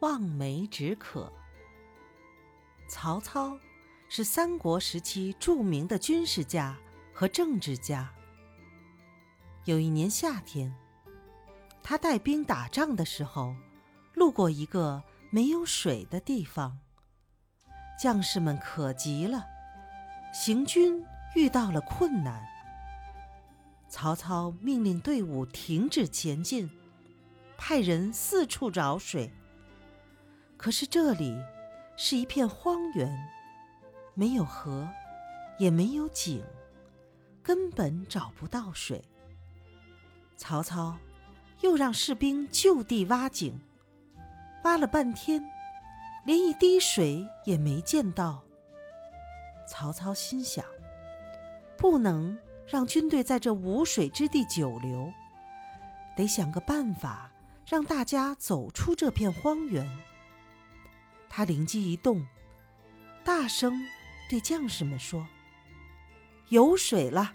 望梅止渴。曹操是三国时期著名的军事家和政治家。有一年夏天，他带兵打仗的时候，路过一个没有水的地方，将士们渴极了，行军遇到了困难。曹操命令队伍停止前进，派人四处找水。可是这里是一片荒原，没有河，也没有井，根本找不到水。曹操又让士兵就地挖井，挖了半天，连一滴水也没见到。曹操心想：不能让军队在这无水之地久留，得想个办法让大家走出这片荒原。他灵机一动，大声对将士们说：“有水了！”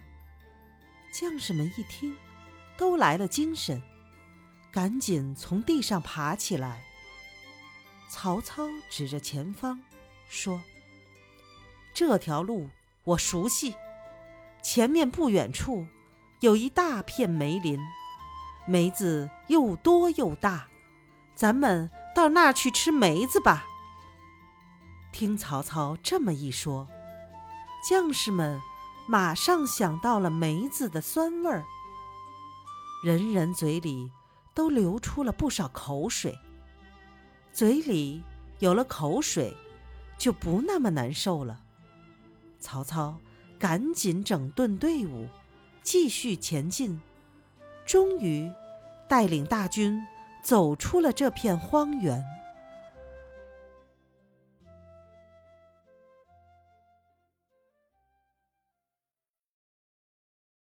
将士们一听，都来了精神，赶紧从地上爬起来。曹操指着前方说：“这条路我熟悉，前面不远处有一大片梅林，梅子又多又大，咱们到那儿去吃梅子吧。”听曹操这么一说，将士们马上想到了梅子的酸味儿，人人嘴里都流出了不少口水。嘴里有了口水，就不那么难受了。曹操赶紧整顿队伍，继续前进，终于带领大军走出了这片荒原。